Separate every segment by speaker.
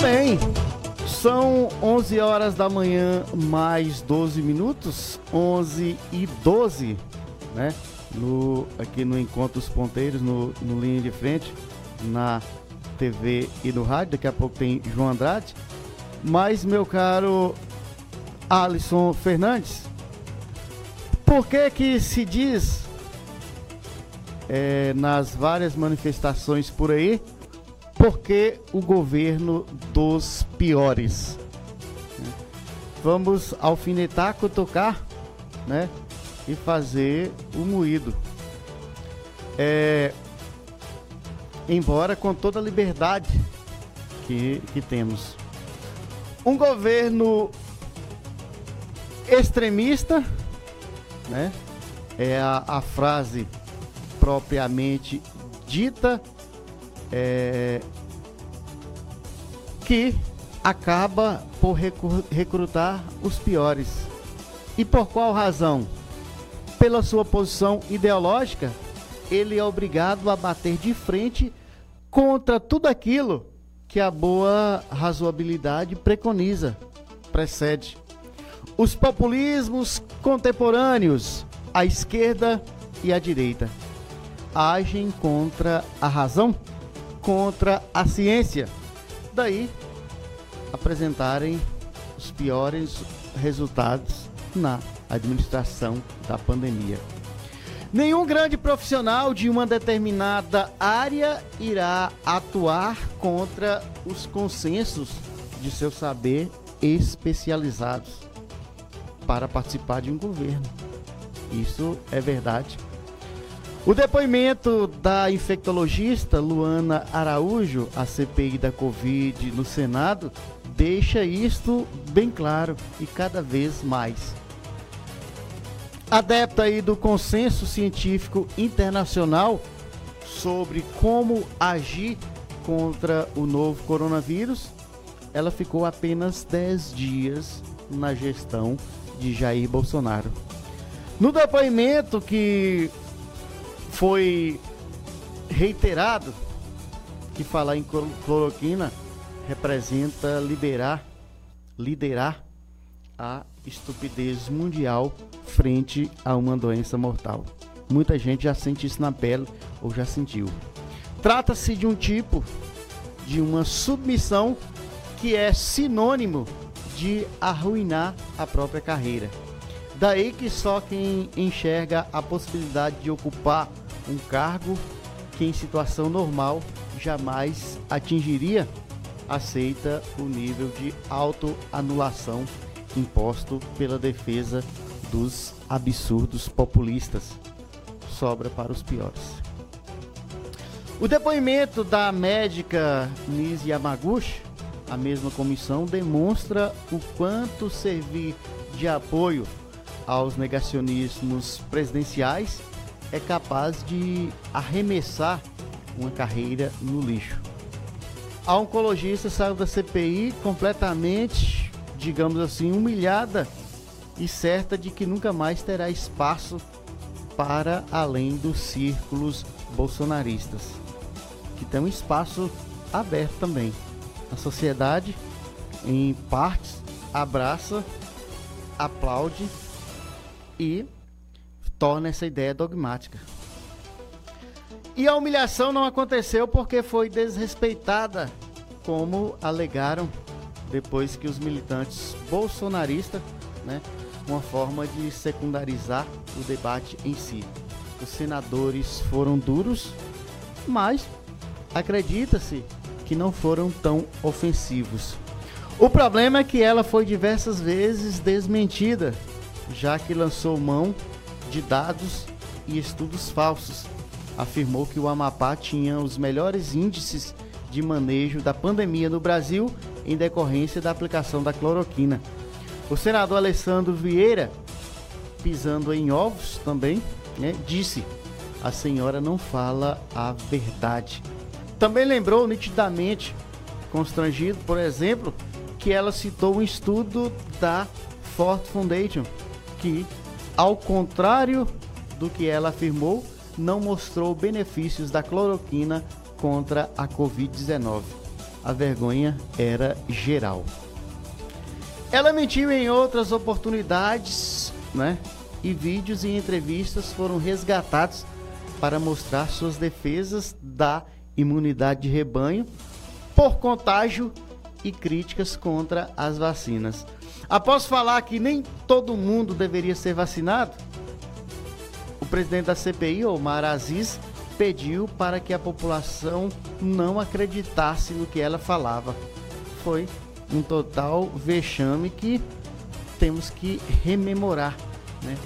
Speaker 1: bem. São 11 horas da manhã, mais 12 minutos. 11 e 12, né? No, aqui no Encontro dos Ponteiros, no, no Linha de Frente, na TV e no rádio. Daqui a pouco tem João Andrade. Mas, meu caro Alisson Fernandes, por que que se diz é, nas várias manifestações por aí porque o governo dos piores. Vamos alfinetar, cutucar, né? E fazer o moído. É, embora com toda a liberdade que, que temos. Um governo extremista, né? É a, a frase propriamente dita é, que acaba por recrutar os piores. E por qual razão? Pela sua posição ideológica, ele é obrigado a bater de frente contra tudo aquilo que a boa razoabilidade preconiza, precede. Os populismos contemporâneos, a esquerda e a direita, agem contra a razão contra a ciência. Daí apresentarem os piores resultados na administração da pandemia. Nenhum grande profissional de uma determinada área irá atuar contra os consensos de seu saber especializados para participar de um governo. Isso é verdade o depoimento da infectologista Luana Araújo, a CPI da Covid no Senado, deixa isto bem claro e cada vez mais. Adepta aí do consenso científico internacional sobre como agir contra o novo coronavírus, ela ficou apenas 10 dias na gestão de Jair Bolsonaro. No depoimento que foi reiterado que falar em cloroquina representa liberar, liderar a estupidez mundial frente a uma doença mortal. Muita gente já sente isso na pele ou já sentiu. Trata-se de um tipo de uma submissão que é sinônimo de arruinar a própria carreira. Daí que só quem enxerga a possibilidade de ocupar um cargo que em situação normal jamais atingiria, aceita o nível de autoanulação imposto pela defesa dos absurdos populistas. Sobra para os piores. O depoimento da médica Nise Yamaguchi, a mesma comissão, demonstra o quanto servir de apoio aos negacionismos presidenciais é capaz de arremessar uma carreira no lixo. A oncologista saiu da CPI completamente, digamos assim, humilhada e certa de que nunca mais terá espaço para além dos círculos bolsonaristas, que tem um espaço aberto também. A sociedade, em partes, abraça, aplaude e torna essa ideia dogmática. E a humilhação não aconteceu porque foi desrespeitada, como alegaram depois que os militantes bolsonaristas, né, uma forma de secundarizar o debate em si. Os senadores foram duros, mas acredita-se que não foram tão ofensivos. O problema é que ela foi diversas vezes desmentida, já que lançou mão de dados e estudos falsos. Afirmou que o Amapá tinha os melhores índices de manejo da pandemia no Brasil em decorrência da aplicação da cloroquina. O senador Alessandro Vieira, pisando em ovos também, né, disse: a senhora não fala a verdade. Também lembrou nitidamente, constrangido, por exemplo, que ela citou um estudo da Ford Foundation que ao contrário do que ela afirmou, não mostrou benefícios da cloroquina contra a Covid-19. a vergonha era geral. Ela mentiu em outras oportunidades, né? E vídeos e entrevistas foram resgatados para mostrar suas defesas da imunidade de rebanho por contágio e críticas contra as vacinas. Após falar que nem todo mundo deveria ser vacinado, o presidente da CPI, Omar Aziz, pediu para que a população não acreditasse no que ela falava. Foi um total vexame que temos que rememorar. Né?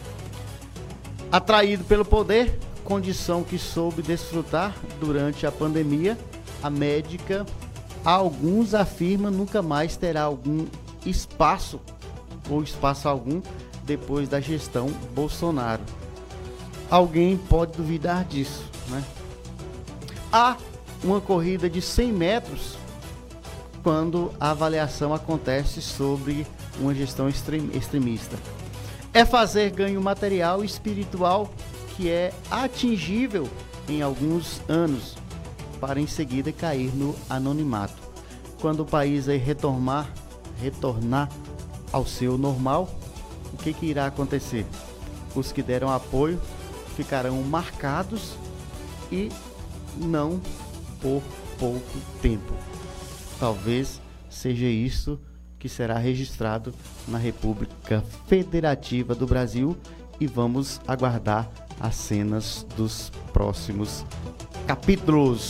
Speaker 1: Atraído pelo poder, condição que soube desfrutar durante a pandemia, a médica, alguns afirmam nunca mais terá algum espaço ou espaço algum depois da gestão Bolsonaro. Alguém pode duvidar disso, né? Há uma corrida de 100 metros quando a avaliação acontece sobre uma gestão extremista. É fazer ganho material e espiritual que é atingível em alguns anos, para em seguida cair no anonimato. Quando o país aí retornar, retornar ao seu normal, o que, que irá acontecer? Os que deram apoio ficarão marcados e não por pouco tempo. Talvez seja isso que será registrado na República Federativa do Brasil e vamos aguardar as cenas dos próximos capítulos.